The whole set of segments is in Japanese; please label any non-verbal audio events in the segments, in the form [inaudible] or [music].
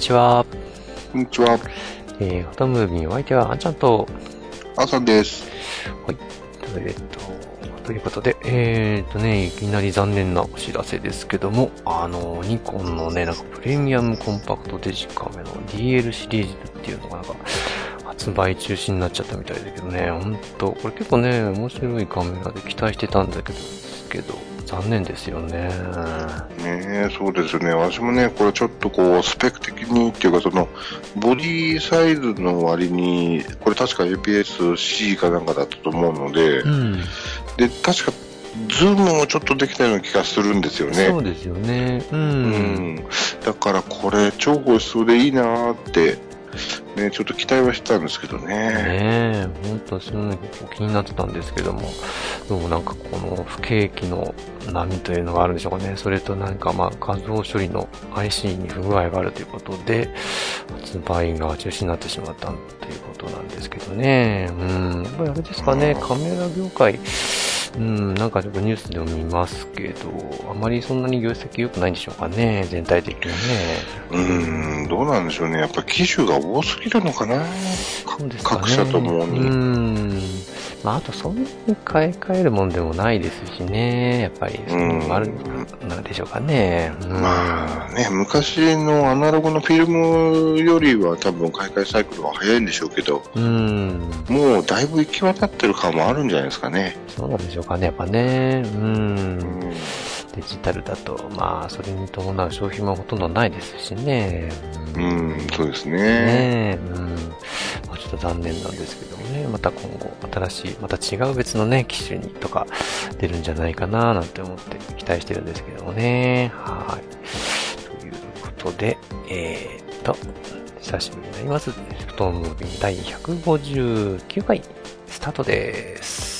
ちは。こんにちは。えー、フォトムービーお相手はあんちゃんと、朝です。はい、えっと、ということで、えーとね、いきなり残念なお知らせですけども、あの、ニコンのね、なんかプレミアムコンパクトデジカメの DL シリーズっていうのがなんか、発売中止になっちゃったみたいだけどね、ほんと、これ結構ね、面白いカメラで期待してたんだけど、ですけど、残念ですよね。ねえ、そうですよね。私もね、これちょっとこう、スペック的にっていうか、その、ボディサイズの割に、これ確か APS-C かなんかだったと思うので、うん。で、確か、ズームもちょっとできたような気がするんですよね。そうですよね。う。うんん。だからこれ、重宝しそうでいいなーって、ね、ちょっと期待はしてたんですけどね。ねえ、本当私もね、気になってたんですけども、どうもなんかこの不景気の波というのがあるんでしょうかね。それとなんかまあ画像処理の IC に不具合があるということで、発売が中止になってしまったということなんですけどね。うん、やっぱりあれですかね、カメラ業界、うん、なんかちょっとニュースでも見ますけど、あまりそんなに業績良くないんでしょうかね、全体的にね。うん、どうなんでしょうね。やっぱ機種が多すぎるのかな。そうですかね。各社ともにうーん。まあ、あと、そんなに買い替えるもんでもないですしね。やっぱり、そういうのもあるなんでしょうかね。うん。まあね、昔のアナログのフィルムよりは多分買い替えサイクルは早いんでしょうけど、うん。もうだいぶ行き渡ってる感もあるんじゃないですかね。そうなんでしょうかね。やっぱね。う。うんん。デジタルだと、まあ、それに伴う消費もほとんどないですしね。うん、そうですね。ねえ、うん。ちょっと残念なんですけどもね。また今後、新しい、また違う別のね、機種にとか出るんじゃないかななんて思って期待してるんですけどもね。はい。ということで、えーっと、久しぶりになります。フトムービー第159回、スタートです。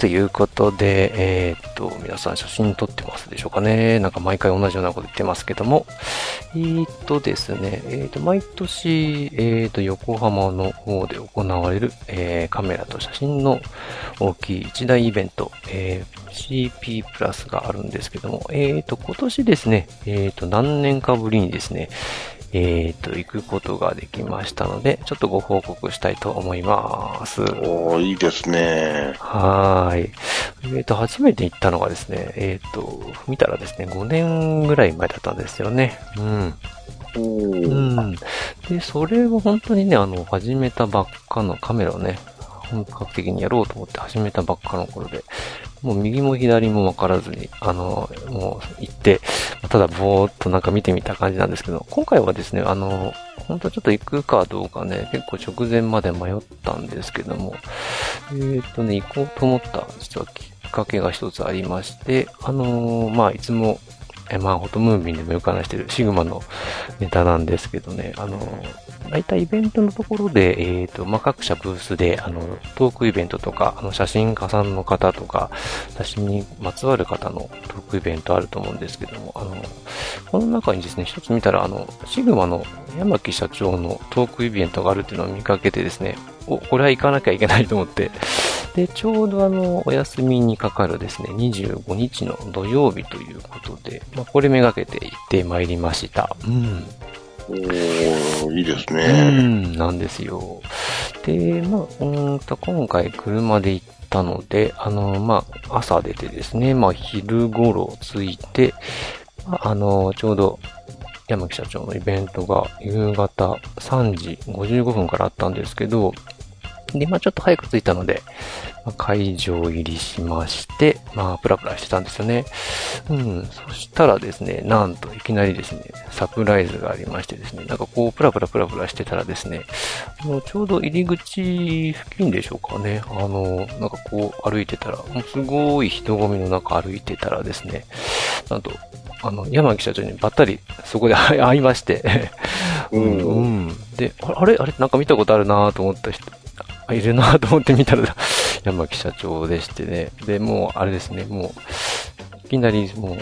ということで、えーっと、皆さん写真撮ってますでしょうかね。なんか毎回同じようなこと言ってますけども。えーっとですね、えーっと、毎年、えっと、横浜の方で行われる、えカメラと写真の大きい一大イベント、え CP プラスがあるんですけども、えっと、今年ですね、えっと、何年かぶりにですね、えーっと、行くことができましたので、ちょっとご報告したいと思います。おー、いいですね。はーい。えっ、と、初めて行ったのがですね、えっ、と、見たらですね、5年ぐらい前だったんですよね。うん。おうー。ん。で、それを本当にね、あの、始めたばっかのカメラをね、本格的にやろうと思って始めたばっかの頃で、もう右も左も分からずに、あの、もう行って、ただぼーっとなんか見てみた感じなんですけど、今回はですね、あの、本当はちょっと行くかどうかね、結構直前まで迷ったんですけども、えーっとね、行こうと思った、実はきっかけが一つありまして、あのまあ、いつも、えまあ、フォトムービーでもよく話してるシグマのネタなんですけどね、あの大体イベントのところで、えっ、と、まあ、各社ブースで、あの、トークイベントとか、あの、写真家さんの方とか、写真にまつわる方のトークイベントあると思うんですけども、あの、この中にですね、一つ見たら、あの、シグマの山木社長のトークイベントがあるっていうのを見かけてですね、お、これは行かなきゃいけないと思って、で、ちょうどあの、お休みにかかるですね、25日の土曜日ということで、まあ、これめがけて行ってまいりました。うん。おお、いいですねう。ん、なんですよ。で、まあ、うんと、今回車で行ったので、あの、まあ、朝出てですね、まあ、昼頃着いて、まああの、ちょうど、山木社長のイベントが夕方3時55分からあったんですけど、で、まあちょっと早く着いたので、まあ会場入りしまして、まあプラプラしてたんですよね。うん。そしたらですね、なんといきなりですね、サプライズがありましてですね、なんかこうプラプラプラプラしてたらですね、あのちょうど入り口付近でしょうかね、あの、なんかこう歩いてたら、もうすごい人混みの中歩いてたらですね、なんと、あの、山木社長にばったりそこで [laughs] 会いまして、うんうん。で、ああれあれなんか見たことあるなと思った人、あいるなと思って見たら、[laughs] 山木社長でしてね。で、もう、あれですね、もう、いきなり、も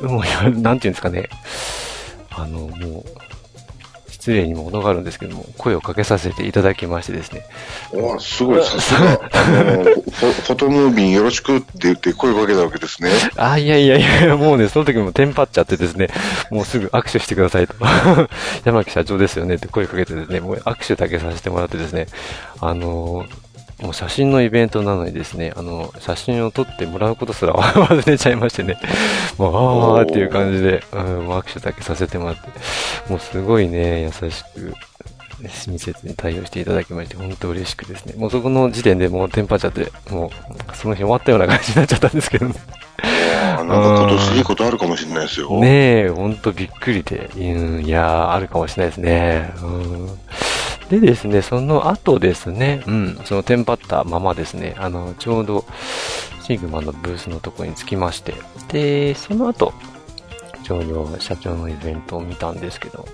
う、もう、なんていうんですかね、あの、もう、失礼にも程があるんですけども、声をかけさせていただきましてですね。おすごい、さすが。フォトムービーよろしくって言って声かけたわけですね。あ、いやいやいや、もうね、その時もテンパっちゃってですね、もうすぐ握手してくださいと。[laughs] 山木社長ですよねって声かけてですね、もう握手だけさせてもらってですね、あのーもう写真のイベントなのにですね、あの、写真を撮ってもらうことすら [laughs] 忘れちゃいましてね、[laughs] もう、あーっていう感じで、うん、握手だけさせてもらって、もうすごいね、優しく、親切に対応していただきまして、本当嬉しくですね。もうそこの時点でもうテンパっちゃって、もう、その日終わったような感じになっちゃったんですけどね。あなんか今年いいことあるかもしれないですよ。ねえ、ほんとびっくりで、うん、いやー、あるかもしれないですね。うん、でですね、その後ですね、うん、そのテンパったままですね、あの、ちょうど、シグマのブースのところに着きまして、で、その後、ちょうど社長のイベントを見たんですけど、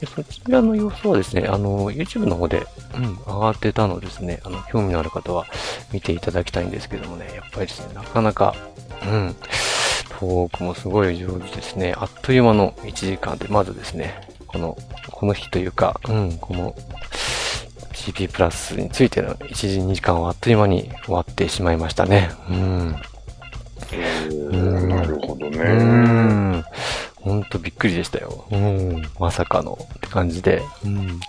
でそちらの様子はですね、あの、YouTube の方で、うん、上がってたのですね、あの、興味のある方は見ていただきたいんですけどもね、やっぱりですね、なかなか、うん、トークもすごい上手ですね。あっという間の1時間で、まずですね、この、この日というか、うん、この CP プラスについての1時2時間はあっという間に終わってしまいましたね。うん。うんなるほどうね。ん。ほんとびっくりでしたよ。うん。まさかのって感じで。うん。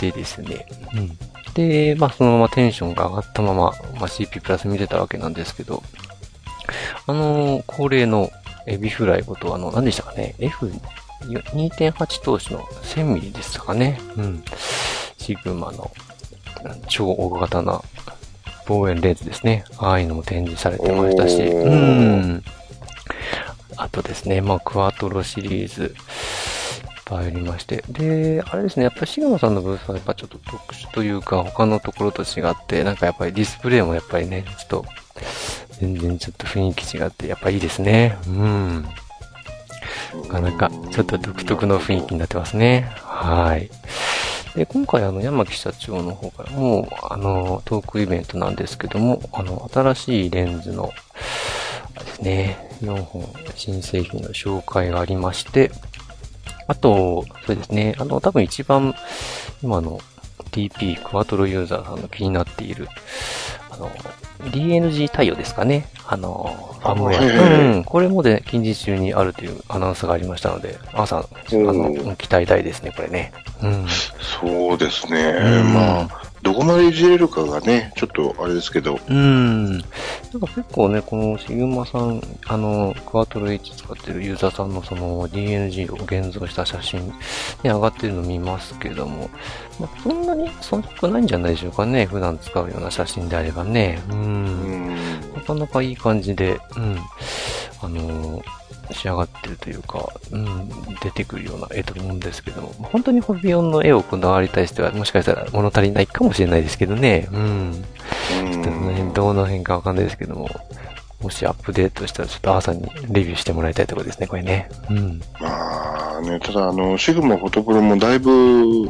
でですね。うん。で、まあそのままテンションが上がったまま、まあ CP プラス見てたわけなんですけど、あのー恒例のエビフライこと、あの、何でしたかね？?F2.8 投資の1000ミリでしたかねうん。シグマのうん超大型な望遠レンズですね。ああいうのも展示されてましたし、うん。あとですね、まあ、クワトロシリーズ、いっぱいありまして。で、あれですね、やっぱりシグマさんのブースはやっぱちょっと特殊というか、他のところと違って、なんかやっぱりディスプレイもやっぱりね、ちょっと、全然ちょっと雰囲気違って、やっぱいいですね。うん。なかなか、ちょっと独特の雰囲気になってますね。はい。で、今回あの、山木社長の方からも、あの、トークイベントなんですけども、あの、新しいレンズの、ですね、4本新製品の紹介がありまして、あと、そうですね、あの、多分一番、今の TP クワトロユーザーさんの気になっている、あの、DNG 対応ですかね。あの、ファームウェア。うん、これもで近日中にあるというアナウンスがありましたので、朝、あの、期待大ですね、これね。うん。そうですね。うんまあ、どこまでいじれるかがね、ちょっとあれですけど、うん。なんか結構ね、このシグマさん、あの、クワトロ H 使ってるユーザーさんのその DNG を現像した写真、ね、上がってるの見ますけども、まあ、そんなに遜色ないんじゃないでしょうかね、普段使うような写真であればね。う。うんん。なかなかいい感じで、うん。あの仕上がってるというか、うん、出てくるような絵と思うんですけども、本当にホビオンの絵をこだわりたい人は、もしかしたら物足りないかもしれないですけどね。うん。ちょっとその辺どの辺かわかんないですけども、もしアップデートしたらちょっと朝にレビューしてもらいたいところですね、これね。うん。まあね、ただ、あの、シグマフォトプロもだいぶ、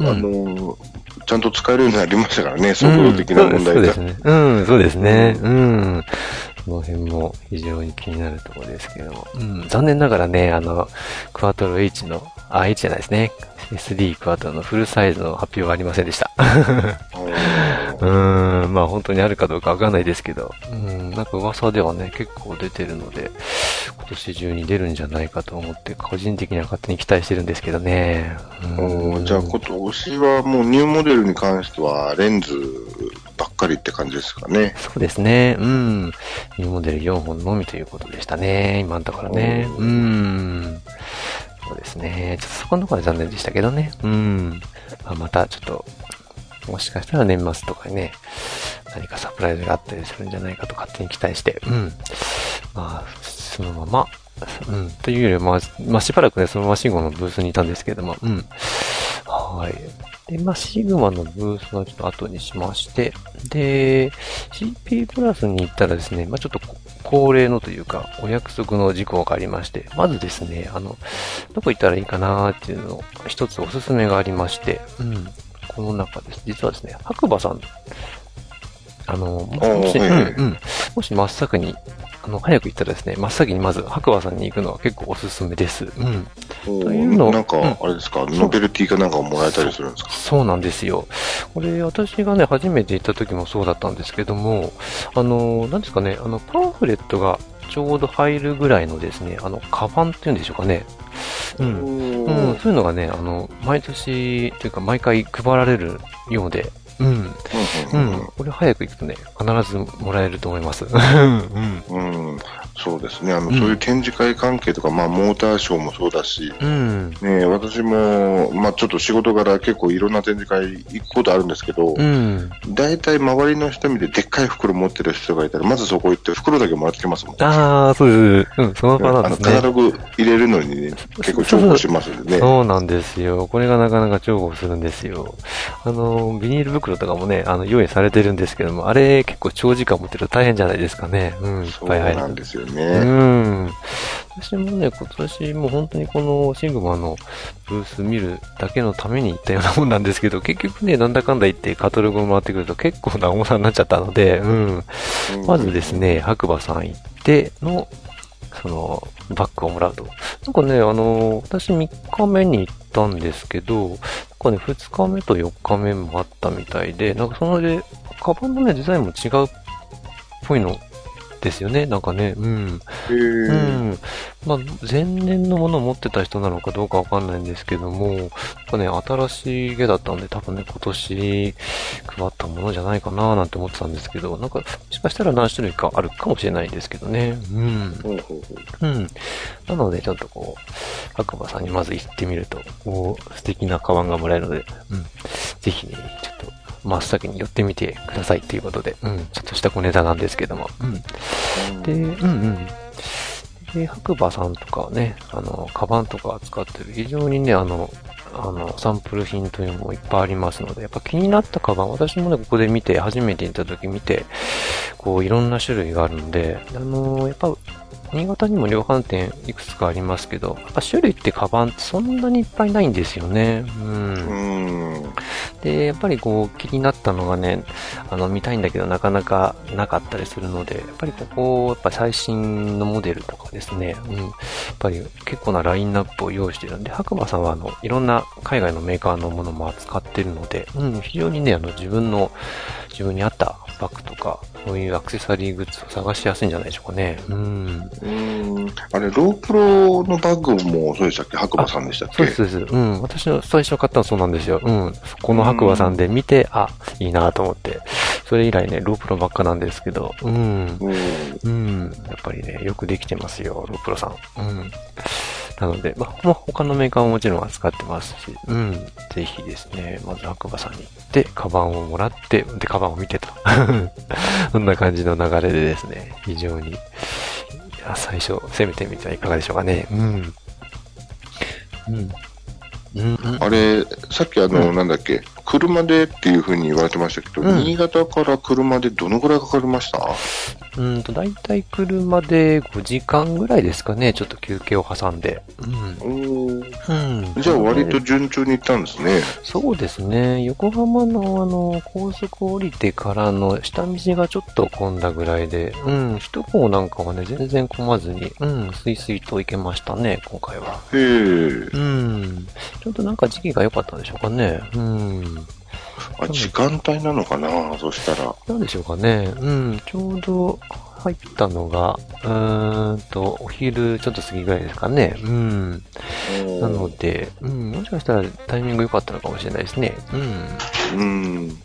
あの、ちゃんと使えるようになりましたからね、速度的な問題がうんそうです。ね。うん、そうですね。うん。この辺も非常に気になるところですけども。うん、残念ながらね、あの、クワトロ H の、あ、H じゃないですね。SD クワトロのフルサイズの発表はありませんでした。ーん、まあ本当にあるかどうかわかんないですけど、うん、なんか噂ではね、結構出てるので、今年中に出るんじゃないかと思って、個人的には勝手に期待してるんですけどね。うんじゃあ今年はもうニューモデルに関してはレンズばっかりって感じですかね。そうですね。うん。ニューモデル4本のみということでしたね。今のところね。うん。そうですね。ちょっとそこのところは残念でしたけどね。うん。まあ、またちょっと、もしかしたら年末とかにね、何かサプライズがあったりするんじゃないかと勝手に期待して、うん。まあ、そのまま、うん。というよりは、まあ、まあ、しばらくね、そのままシグマのブースにいたんですけども、うん。はい。で、まあ、シグマのブースはちょっと後にしまして、で、CP プラスに行ったらですね、まあ、ちょっと恒例のというか、お約束の事項がありまして、まずですね、あの、どこ行ったらいいかなーっていうのを、一つおすすめがありまして、うん。この中です。実はですね、白馬さん、あの、ももし、うん、はいはいうん。もし真っ先に、あの、早く行ったらですね、真っ先にまず白馬さんに行くのは結構おすすめです。うん。おというのなんか、うんあれですか、ノベルティかなんかもらえたりするんですか？そうなんですよ。これ、私がね、初めて行った時もそうだったんですけども、あの、なんですかね、あの、パンフレットがちょうど入るぐらいのですね、あの、カバンっていうんでしょうかね。うん。うん、うんそういうのがね、あの、毎年、というか毎回配られるようで、うん。ううんん。これ早く行くとね、必ずもらえると思います。うん。うん、そうですねあの、うんそういう展示会関係とか、まあ、モーターショーもそうだし、うん。ね、私も、まあ、ちょっと仕事柄結構いろんな展示会行くことあるんですけど、うん。大体周りの人見てでっかい袋持ってる人がいたら、まずそこ行って袋だけもらってきますもん。ああ、そうです。うん、そのパターンあの、ですね。カタログ入れるのにね、結構重宝しますんでね。そうなんですよ。これがなかなか重宝するんですよ。あの、ビニール袋とかもね、あの、用意されてるんですけども、あれ結構長時間持ってると大変じゃないですかね。うん、いっそうぱい入るとなんですようね。ん。私もね、今年もう本当にこのシグマのブース見るだけのために行ったようなもんなんですけど、[laughs] 結局ね、なんだかんだ言ってカタログをもらってくると結構な重さになっちゃったので、うん。まずですね、白馬さん行っての、その、バッグをもらうと。なんかね、あの、私3日目に行ったんですけど、なんかね、2日目と4日目もあったみたいで、なんかそので、カバンのね、デザインも違うっぽいのですよね、なんかね、うん。うん。まあ、前年のものを持ってた人なのかどうかわかんないんですけども、なんかね、新しいげだったんで、多分ね、今年配ったものじゃないかななんて思ってたんですけど、なんか、もしかしたら何種類かあるかもしれないですけどね。うん。ほうん。なので、ちょっとこう、白馬さんにまず行ってみると、こう、素敵なカバンがもらえるので、うん。ぜひね、ちょっと、真っ先に寄ってみてくださいっていうことで、うん。ちょっとした小ネタなんですけども、うん。で、うんうん。で、白馬さんとかはね、あの、カバンとか扱ってる、非常にね、あの、あの、サンプル品というのもいっぱいありますので、やっぱ気になったカバン、私もね、ここで見て、初めて行った時見て、こう、いろんな種類があるんで、あの、やっぱ、新潟にも量販店いくつかありますけど、やっぱ種類ってカバンってそんなにいっぱいないんですよね。うん。うん。で、やっぱりこう気になったのがね、あの見たいんだけどなかなかなかったりするので、やっぱりここ、やっぱ最新のモデルとかですね、うん、やっぱり結構なラインナップを用意してるんで、白馬さんはあの、いろんな海外のメーカーのものも扱ってるので、うん、非常にね、あの自分の、自分に合ったバッグとか、そういうアクセサリーグッズを探しやすいんじゃないでしょうかね。うん。うんあれ、ロープロのバッグもそうでしたっけ？白馬さんでしたっけ？そうです、そうです。うん。私の最初買ったのそうなんですよ。うん。この白馬さんで見て、あ、いいなと思って。それ以来ね、ロープロばっかなんですけど、うん。うん。うん。やっぱりね、よくできてますよ、ロープロさん。うん。なので、まあ、まあ、他のメーカーももちろん扱ってますし、うん。ぜひですね、まず白馬さんに行って、カバンをもらって、で、カバンを見てと。[laughs] そんな感じの流れでですね、非常に、いや、最初、攻めてみてはいかがでしょうかね。うん。うん。うん、うん。あれ、さっきあの、うんなんだっけ、車でっていう風に言われてましたけど、うん新潟から車でどのぐらいかかりました？うんと、だいたい車で5時間ぐらいですかね、ちょっと休憩を挟んで。うん。おうん。じゃあ割と順調に行ったんですね。そうですね。横浜のあの、高速降りてからの下道がちょっと混んだぐらいで、うん、首都高なんかはね、全然混まずに、うん、スイスイと行けましたね、今回は。へえ。うん。ちょっとなんか時期が良かったんでしょうかね。うん。ああ、時間帯なのかな？そしたら。なんでしょうかね。うん、ちょうど入ったのが、うーんと、お昼ちょっと過ぎぐらいですかね。うん。なので、うん、もしかしたらタイミング良かったのかもしれないですね。うん。うん。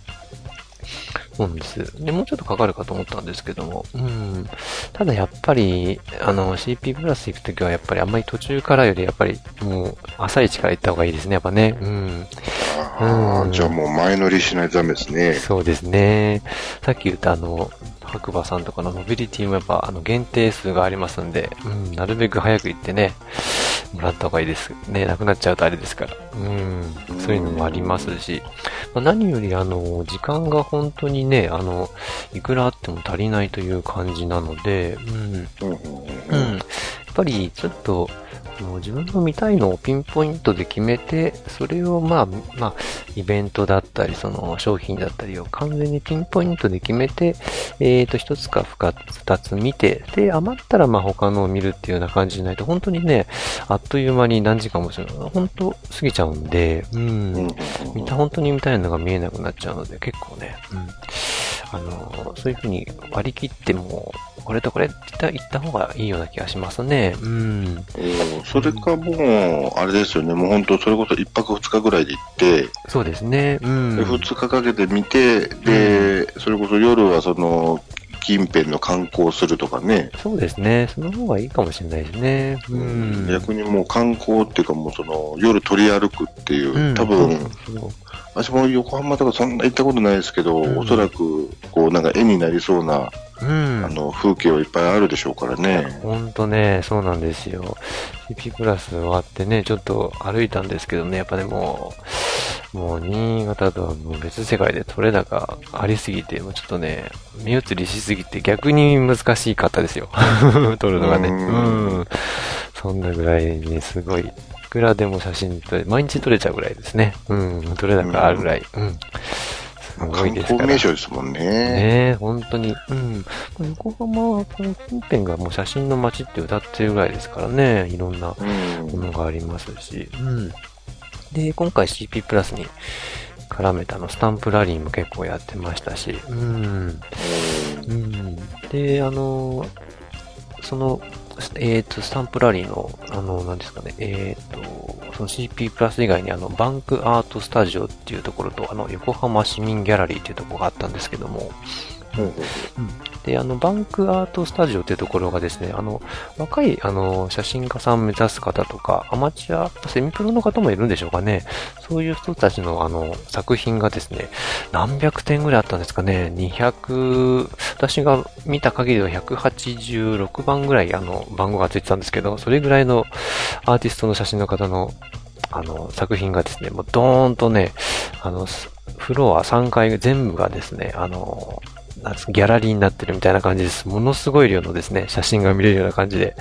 そうです。で、もうちょっとかかるかと思ったんですけども。うん。ただやっぱり、あの、CP プラス行くときはやっぱりあんまり途中からよりやっぱりもう朝一から行った方がいいですね、やっぱね。うん。あん、じゃあもう前乗りしないとダメですね。そうですね。さっき言ったあの、白馬さんとかのモビリティもやっぱあの限定数がありますんで、うん、なるべく早く行ってね、もらった方がいいです。ね、なくなっちゃうとあれですから。うん、そういうのもありますし、まあ、何よりあの、時間が本当にね、あの、いくらあっても足りないという感じなので、うん、うん、やっぱりちょっと、自分の見たいのをピンポイントで決めて、それをまあ、まあ、イベントだったり、その商品だったりを完全にピンポイントで決めて、えっ、ー、と、一つか二つ見て、で、余ったらまあ他のを見るっていうような感じじゃないと、本当にね、あっという間に何時間もするの本当過ぎちゃうんで、うん、見た、本当に見たいのが見えなくなっちゃうので、結構ね、うん。あの、そういうふうに割り切っても、これとこれって言った方がいいような気がしますね。うん。それかもう、あれですよね、もう本当それこそ1泊2日ぐらいで行って、そうですね。うん。2日かけて見て、で、うん、それこそ夜はその、近辺の観光するとかね。そうですね。その方がいいかもしれないですね。うん。逆にもう観光っていうかもうその夜取り歩くっていう、多分、私も横浜とかそんな行ったことないですけど、うん、おそらく、こう、なんか絵になりそうな、うん、あの、風景はいっぱいあるでしょうからね。ほんとね、そうなんですよ。CP プラス終わってね、ちょっと歩いたんですけどね、やっぱでも、もう新潟とはもう別世界で取れ高ありすぎて、もうちょっとね、目移りしすぎて逆に難しかったですよ。[laughs] 撮るのがね。うん。そんなぐらいにすごいくらでも写真撮れ、毎日撮れちゃうぐらいですね。うん、撮れ高あるぐらい。うん。すごいですから。観光名所ですもんね。ね本当に。うん。横浜は、この近辺がもう写真の街って歌ってるぐらいですからね。いろんなものがありますし。うん。で、今回 CP プラスに絡めたの、スタンプラリーも結構やってましたし。うん。うん。で、あの、その、えっ、ー、と、スタンプラリーの、あの、何ですかね、えっ、ー、と、その CP プラス以外にあの、バンクアートスタジオっていうところと、あの、横浜市民ギャラリーっていうところがあったんですけども、うん、で、あの、バンクアートスタジオっていうところがですね、あの、若い、あの、写真家さん目指す方とか、アマチュア、セミプロの方もいるんでしょうかね。そういう人たちの、あの、作品がですね、何百点ぐらいあったんですかね。200、私が見た限りは186番ぐらい、あの、番号がついてたんですけど、それぐらいのアーティストの写真の方の、あの、作品がですね、もうドーンとね、あの、フロア3階全部がですね、あの、ギャラリーになってるみたいな感じです。ものすごい量のですね、写真が見れるような感じで、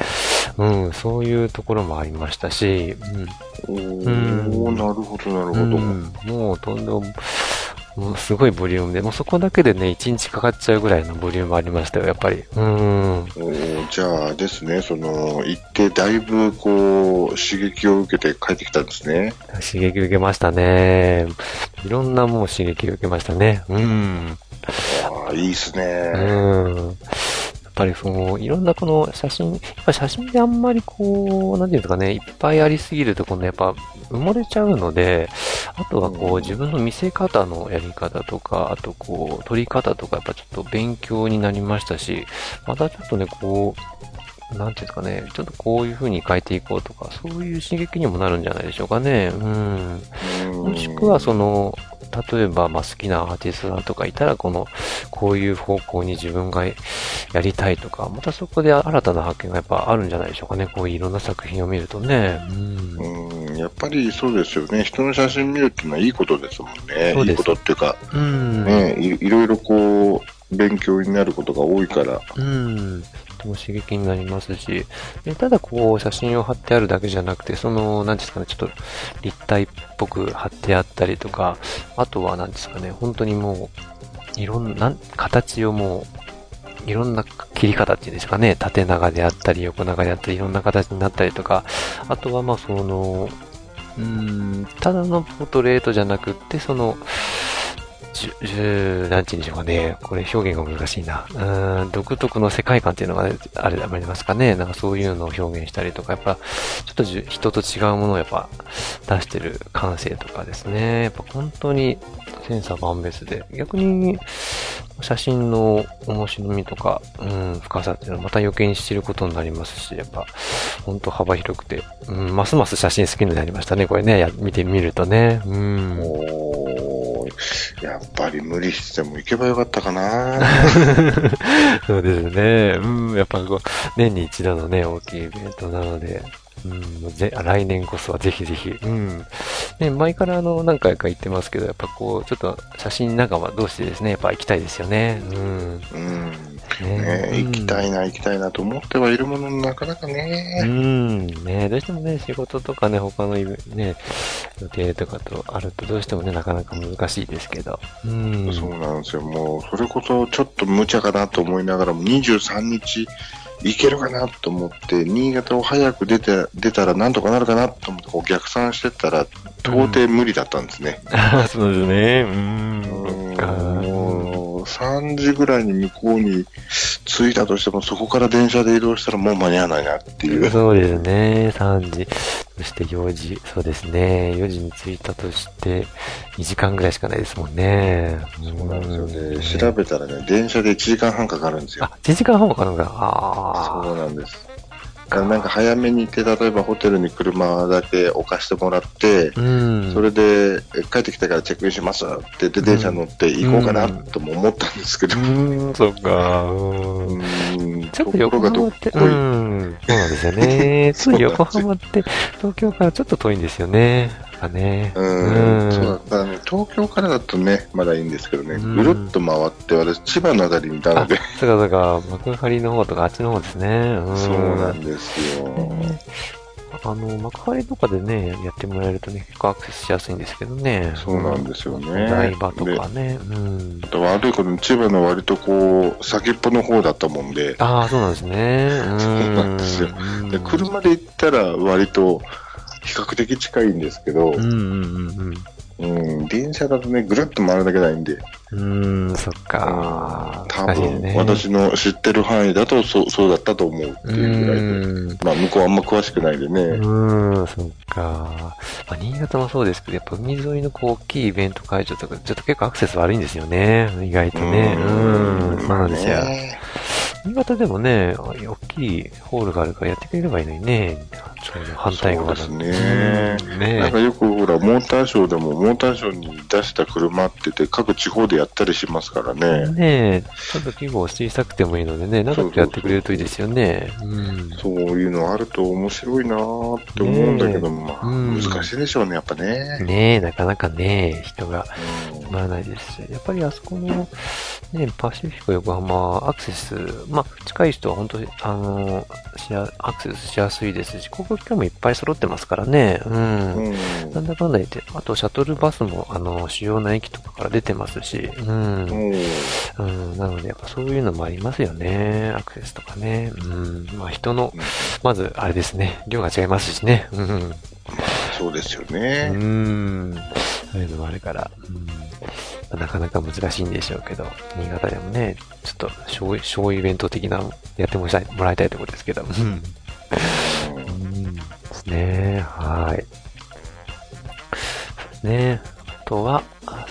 うん、そういうところもありましたし、うん。おー、なるほど、なるほど。うん、もうとんでも、もうすごいボリュームで、もうそこだけでね、1日かかっちゃうぐらいのボリュームありましたよ、やっぱり。うん。おじゃあですね、その、行ってだいぶこう、刺激を受けて帰ってきたんですね。刺激受けましたね。いろんなもう刺激を受けましたね。うん。ああ、いいっすね。うん。やっぱりその、いろんなこの写真、やっぱ写真であんまりこう、なんていうんですかね、いっぱいありすぎると、このやっぱ埋もれちゃうので、あとはこう、自分の見せ方のやり方とか、あとこう、撮り方とか、やっぱちょっと勉強になりましたし、またちょっとね、こう、なんていうんですかね、ちょっとこういう風に変えていこうとか、そういう刺激にもなるんじゃないでしょうかね。うん。もしくは、その、例えば、まあ、好きなアーティストさんとかいたら、この、こういう方向に自分がやりたいとか、またそこで新たな発見がやっぱあるんじゃないでしょうかね。こういういろんな作品を見るとね。うん。うんやっぱりそうですよね。人の写真見るっていうのはいいことですもんね。いいことっていうか、うん、ねい、いろいろこう、勉強になることが多いから。うん。も刺激になりますし、ただこう写真を貼ってあるだけじゃなくて、その、なんですかね、ちょっと立体っぽく貼ってあったりとか、あとはなんですかね、本当にもう、いろんな、形をもう、いろんな切り方っていうんですかね、縦長であったり、横長であったり、いろんな形になったりとか、あとはまあその、うん、ただのポートレートじゃなくって、その、10、何日でしょうかね。これ表現が難しいな。うん、独特の世界観っていうのが、ね、あれ、ありますかね。なんかそういうのを表現したりとか、やっぱ、ちょっと人と違うものをやっぱ出してる感性とかですね。やっぱ本当にセンサー万別で、逆に写真の面白みとか、うん、深さっていうのはまた余計に知ることになりますし、やっぱ、ほんと幅広くて、うん、ますます写真好きになりましたね、これね、や見てみるとね。うん。おやっぱり無理しても行けばよかったかな [laughs] そうですね。うん、やっぱこう、年に一度のね、大きいイベントなので、うん、ぜ来年こそはぜひぜひ。うん。ね、前からあの、何回か言ってますけど、やっぱこう、ちょっと写真仲間同士でですね、やっぱ行きたいですよね。うん。うん。ね、ね、行きたいな、行きたいなと思ってはいるものの、なかなかね。うん。ね、どうしてもね、仕事とかね、他のね、予定とかとあると、どうしてもね、なかなか難しいですけど。うん。そうなんですよ。もう、それこそちょっと無茶かなと思いながらも、23日、いけるかなと思って、新潟を早く出て、出たらなんとかなるかなと思ってこう逆算してったら、到底無理だったんですね。うん、[laughs] そうですね。うん。もう、3時ぐらいに向こうに着いたとしても、そこから電車で移動したらもう間に合わないなっていう。そうですね。3時。そして4時。そうですね。4時に着いたとして、2時間ぐらいしかないですもんね。そうなんですよね。調べたらね、電車で1時間半かかるんですよ。あ、1時間半かかるんだ。ああ。そうなんです。なんか早めに行って、例えばホテルに車だけ置かしてもらって、うん、それで帰ってきてからチェックインしますって言って電車乗って行こうかなとも思ったんですけど。うん、そっか。うん。ちょっと横浜って、うん、そうなんですよね。[laughs] 横浜って東京からちょっと遠いんですよね。かね。うん。そうだね。東京からだとね、まだいいんですけどね。ぐるっと回って、私、千葉のあたりにいたので。そうかそうか、幕張の方とかあっちの方ですね。うん、そうなんですよ。あの、幕張とかでね、やってもらえるとね、結構アクセスしやすいんですけどね。そうなんですよね。台場とかね。うん。あと悪いことに千葉の割とこう、先っぽの方だったもんで。ああ、そうなんですね。そうなんですよ。で、車で行ったら割と、比較的近いんですけど、うんうんうんうん。電車だとね、ぐるっと回るだけないんで。うん、そっか。多分、ね、私の知ってる範囲だとそそうだったと思うっていうぐらいで。まあ、向こうあんま詳しくないでね。うん、そっか。まあ、新潟もそうですけど、やっぱ海沿いのこう大きいイベント会場とか、ちょっと結構アクセス悪いんですよね。意外とね。うん、そうなんですよ。新潟でもね、大きいホールがあるからやってくれればいいのにね。反対側ですね。ねなんかよくほら、モーターショーでも、モーターショーに出した車ってて、各地方でやったりしますからね。ねちょっと規模小さくてもいいのでね、長くやってくれるといいですよね。そういうのあると面白いなーって思うんだけど、まあ、難しいでしょうね、やっぱね。ねなかなかね、人が決まらないですし、やっぱりあそこの、ね、パシフィコ横浜アクセス、まあ、近い人は本当に、あの、アクセスしやすいですし、航空機関もいっぱい揃ってますからね。うん。うん、なんだかんだ言って、あとシャトルバスも、あの、主要な駅とかから出てますし、うん。うん、なので、やっぱそういうのもありますよね。アクセスとかね。うん。まあ、人の、まず、あれですね、量が違いますしね。うん。そうですよね。うん。そういうのもあるから。うんなかなか難しいんでしょうけど、新潟でもね、ちょっと小、小イベント的なやってもらいたいところですけど。うん。ですね。はい。ね。あとは、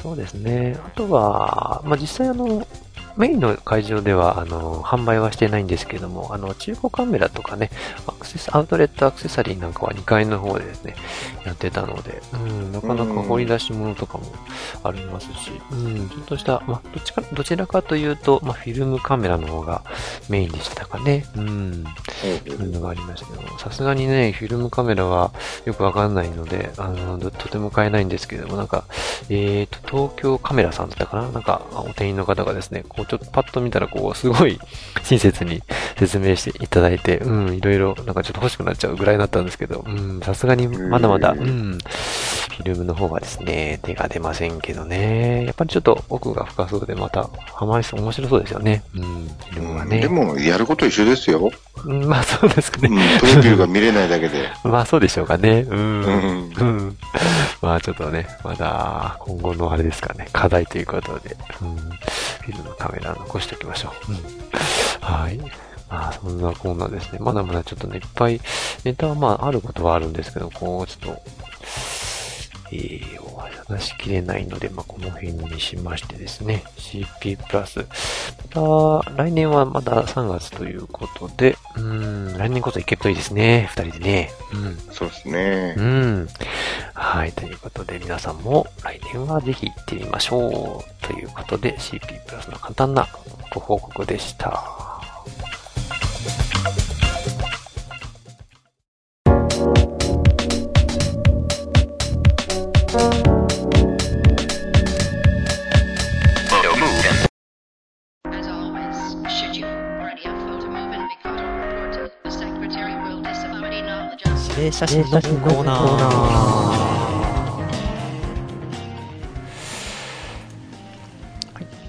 そうですね。あとは、まあ、実際あの、メインの会場では、あの、販売はしてないんですけども、あの、中古カメラとかね、アクセス、アウトレットアクセサリーなんかは2階の方でですね、やってたので、うん、なかなか掘り出し物とかもありますし、うん、ちょっとした、まあ、どっちか、どちらかというと、まあ、フィルムカメラの方がメインでしたかね。うん、そういうのがありましたけども、さすがにね、フィルムカメラはよくわかんないので、あの、とても買えないんですけども、なんか、えっ、ー、と、東京カメラさんだったかな？なんか、お店員の方がですね、こう、ちょっとパッと見たら、こう、すごい親切に説明していただいて、うん、いろいろ、なんかちょっと欲しくなっちゃうぐらいだったんですけど、うん、さすがにまだまだ、うん、フフィルムの方はですね、手が出ませんけどね。やっぱりちょっと奥が深そうで、また、ハマりそう、面白そうですよね。うん、フィルムはね。でも、やること一緒ですよ。うん、まあそうですかね。うん、プロフィールが見れないだけで。[laughs] まあそうでしょうかね。うん。うん。うん、まあちょっとね、まだ、今後のあれですかね、課題ということで、うん、フィルムカメラ残しておきましょう。うん。はい。まあ、そんなこんなですね。まだまだちょっとね、いっぱい、ネタはまあ、あることはあるんですけど、こう、ちょっと、えー、話しきれないので、まあ、この辺にしましてですね、CP プラス。また、来年はまだ3月ということで、うん、来年こそ行けるといいですね、二人でね。うん。そうですね。うん。はい、ということで、皆さんも来年はぜひ行ってみましょう。ということで、CP プラスの簡単なご報告でした。写真のコーナー。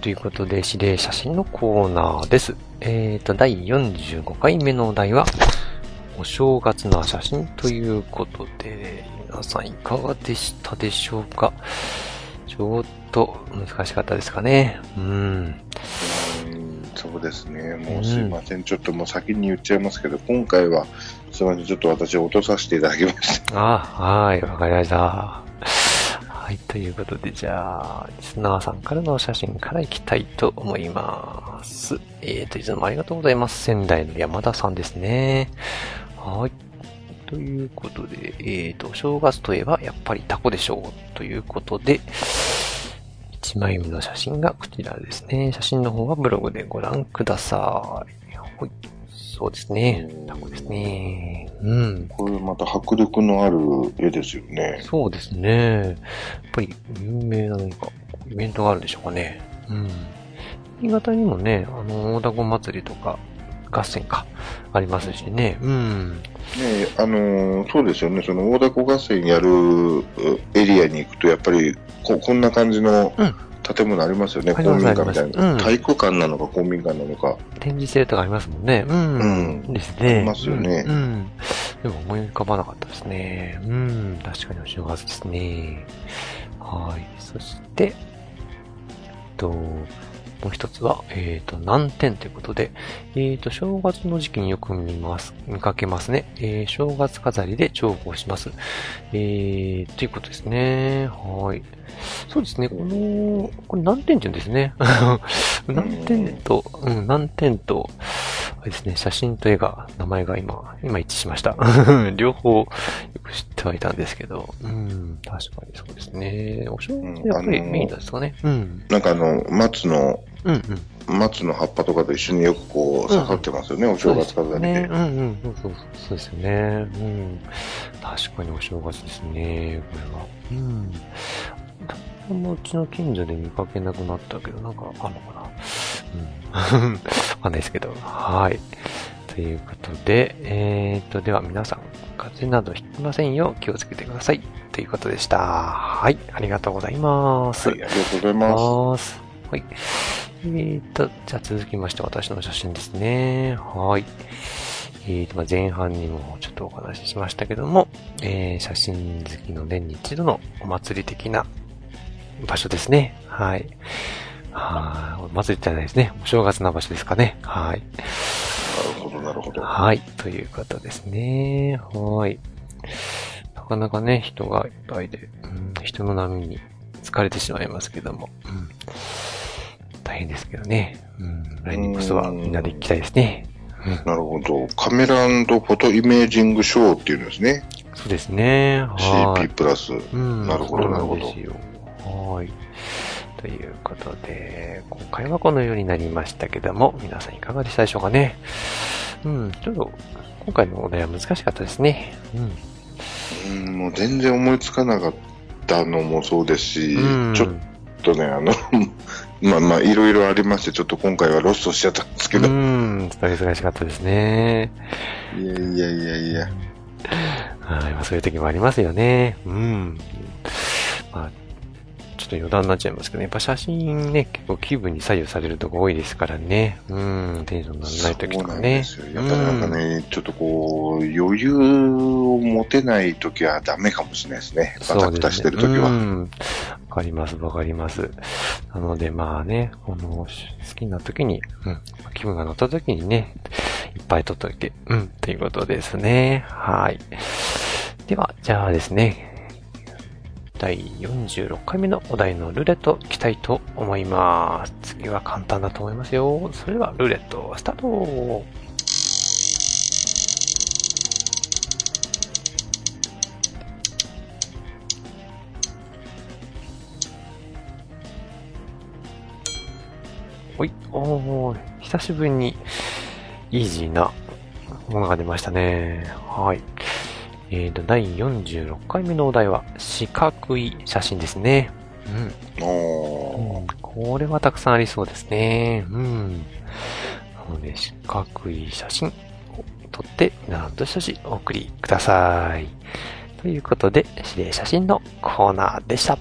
ということで、指令写真のコーナーです。えっ、ー、と、第45回目のお題は、お正月の写真ということで、皆さんいかがでしたでしょうか？ちょっと難しかったですかね。うん。そうですね。もうすいません。うん、ちょっともう先に言っちゃいますけど、今回はすみません、ちょっと私落とさせていただきました。あ、はい、わかりました。はい、ということで、じゃあ、リスナーさんからの写真からいきたいと思います。えーと、いつもありがとうございます。仙台の山田さんですね。はい。ということで、えーと、正月といえばやっぱりタコでしょう。ということで、1枚目の写真がこちらですね。写真の方はブログでご覧ください。はい。そうですね。タコですね。うん。これまた迫力のある絵ですよね。そうですね。やっぱり有名な何かイベントがあるんでしょうかね。うん。新潟にもね、あの、大凧祭りとか、合戦か、ありますしね。うん。ねあのー、そうですよね。その大凧合戦やるエリアに行くと、やっぱりこ、こんな感じの、うん建物ありますよね、公民館みたいな、うん、体育館なのか公民館なのか。展示性とかありますもんね。うん。うん、ですね。ありますよね、うん。うん。でも思い浮かばなかったですね。うん。確かにお正月ですね。はい。そして、えっと、もう一つは、えっ、ー、と、難点ということで、えっ、ー、と、正月の時期によく見ます、見かけますね。えー、正月飾りで重宝します。えー、ということですね。はい。そうですね、この、これ難点って言うんですね。[laughs] 難点と、うん、難点と、れですね、写真と絵が、名前が今、今一致しました。[laughs] 両方、よく知ってはいたんですけど、うん、確かにそうですね。お正月やっぱりメインですかね。うん。なんかあの、松の、うんうん、松の葉っぱとかと一緒によくこう、刺さってますよね、うん、お正月飾りで。ね、うんうん、そうそうそうですよね。うん。確かにお正月ですね、これは。うん。もうちの近所で見かけなくなったけど、なんかあんのかなうん。[laughs] わかんないですけど。はい。ということで、えーと、では皆さん、風邪などひきませんよう気をつけてください。ということでした。はい。ありがとうございます。はい、ありがとうございます。はい。えーと、じゃあ続きまして私の写真ですね。はい。えーと、ま前半にもちょっとお話ししましたけども、えー、写真好きの年に一度のお祭り的な場所ですね。はい。はい。お祭りじゃないですね。お正月な場所ですかね。はい。なるほど、なるほど。はい。ということですね。はい。なかなかね、人がいっぱいで、うん、人の波に疲れてしまいますけども、うん、大変ですけどね。うん、来年こそはみんなで行きたいですね。うん、なるほど。カメラフォトイメージングショーっていうんですね。そうですね。CP プラス。うん、なるほど、なるほど。はい。ということで、今回はこのようになりましたけども、皆さんいかがでしたでしょうかね。うん、ちょっと、今回のお題は難しかったですね。うん。うん、もう全然思いつかなかったのもそうですし、うん、ちょっとね、あの [laughs] まあまあ、いろいろありまして、ちょっと今回はロストしちゃったんですけど。うん、ちょっと難しかったですね。いやいやいやいや。はい、まあ、そういう時もありますよね。うん。まあ、ちょっと余談になっちゃいますけど、やっぱ写真ね、結構気分に左右されるとこ多いですからね。うん、テンションにならない時とかね。そうなんですよ。やっぱなんかね、うん、ちょっとこう、余裕を持てない時はダメかもしれないですね。バタバタしてる時は。うん。わかります、わかります。なのでまあね、この、好きな時に、うん、気分が乗った時にね、いっぱい撮っといて、うん、ということですね。はい。では、じゃあですね、第46回目のお題のルーレットいきたいと思います。次は簡単だと思いますよ。それではルーレットスタートおい、おー、久しぶりにイージーなものが出ましたね。はい。えーと、第46回目のお題は、四角い写真ですね。うん。おうん、これはたくさんありそうですね。うん。なので、四角い写真を撮って、なんとしたしお送りください。ということで、指令写真のコーナーでした。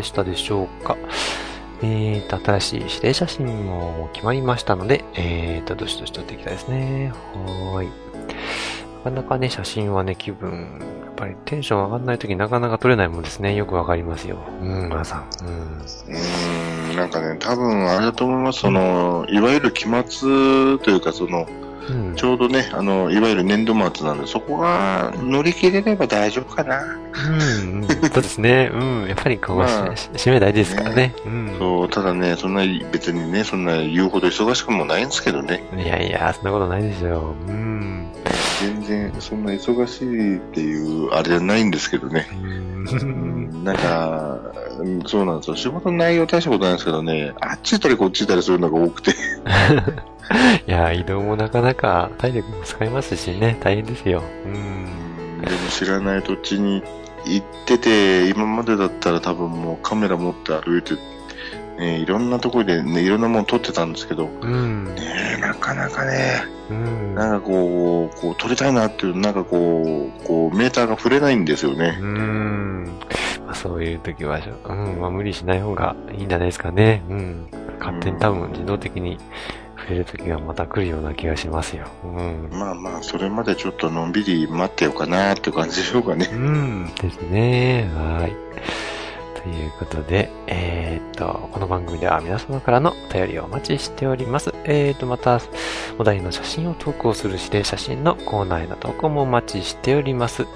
でしたでしょうかえーと、新しい指定写真も決まりましたので、えーと、どしどし撮っていきたいですね。はーい。なかなかね、写真はね、気分、やっぱりテンション上がんないときなかなか撮れないもんですね。よくわかりますよ。うん、皆さん。うん。うん、なんかね、多分あれだと思います。その、いわゆる期末というか、その、ちょうどね、あの、いわゆる年度末なんで、そこが乗り切れれば大丈夫かな。うん、そうですね。うん、やっぱりここは、まあ、締め大事ですからね。ねうん、そう、ただね、そんな、別にね、そんな言うほど忙しくもないんですけどね。いやいや、そんなことないですよ。うん。全然、そんな忙しいっていう、あれじゃないんですけどね。うん、なんか、そうなんですよ。仕事の内容大したことないんですけどね、あっち行ったりこっち行ったりするのが多くて。[laughs] いや、移動もなかなか体力も使いますしね、大変ですよ。うん。でも知らない土地に行ってて、今までだったら多分もうカメラ持って歩いて、ね、いろんなところでね、いろんなもの撮ってたんですけど、うん、ねなかなかね、うん、なんかこう、こう撮りたいなっていう、なんかこう、こうメーターが触れないんですよね。うん。まあ、そういう時は、うん、まあ無理しない方がいいんじゃないですかね。うん。勝手に多分自動的に触れる時がまた来るような気がしますよ。うん。まあまあ、それまでちょっとのんびり待ってようかなって感じでしょうかね。うん。ですね。はい。ということで、えー、っと、この番組では皆様からのお便りをお待ちしております。えー、っと、また、お題の写真を投稿する指定写真のコーナーへの投稿もお待ちしております。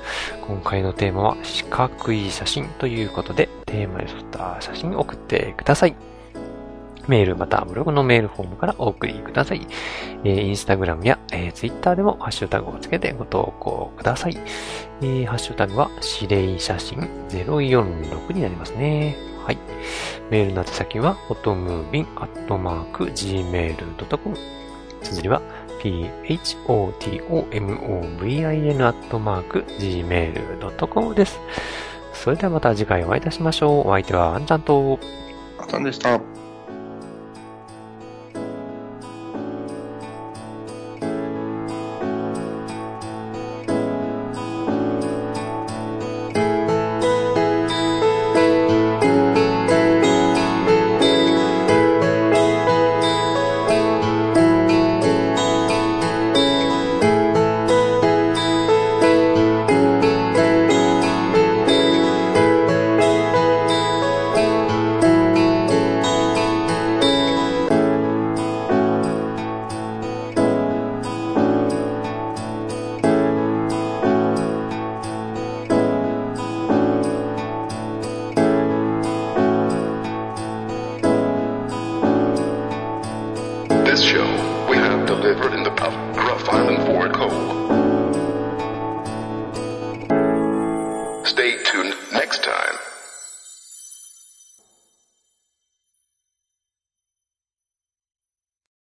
今回のテーマは四角い写真ということで、テーマに沿った写真を送ってください。メールまたブログのメールフォームからお送りください。えー、インスタグラムや、えー、ツイッターでもハッシュタグをつけてご投稿ください。えー、ハッシュタグは指令写真046になりますね。はい。メールの宛先は、フォトムービンアットマーク gmail.com。綴りは、p-h-o-t-o-m-o-v-i-n アットマーク gmail.com です。それではまた次回お会いいたしましょう。お相手はあんちゃんと、あんちゃんでした。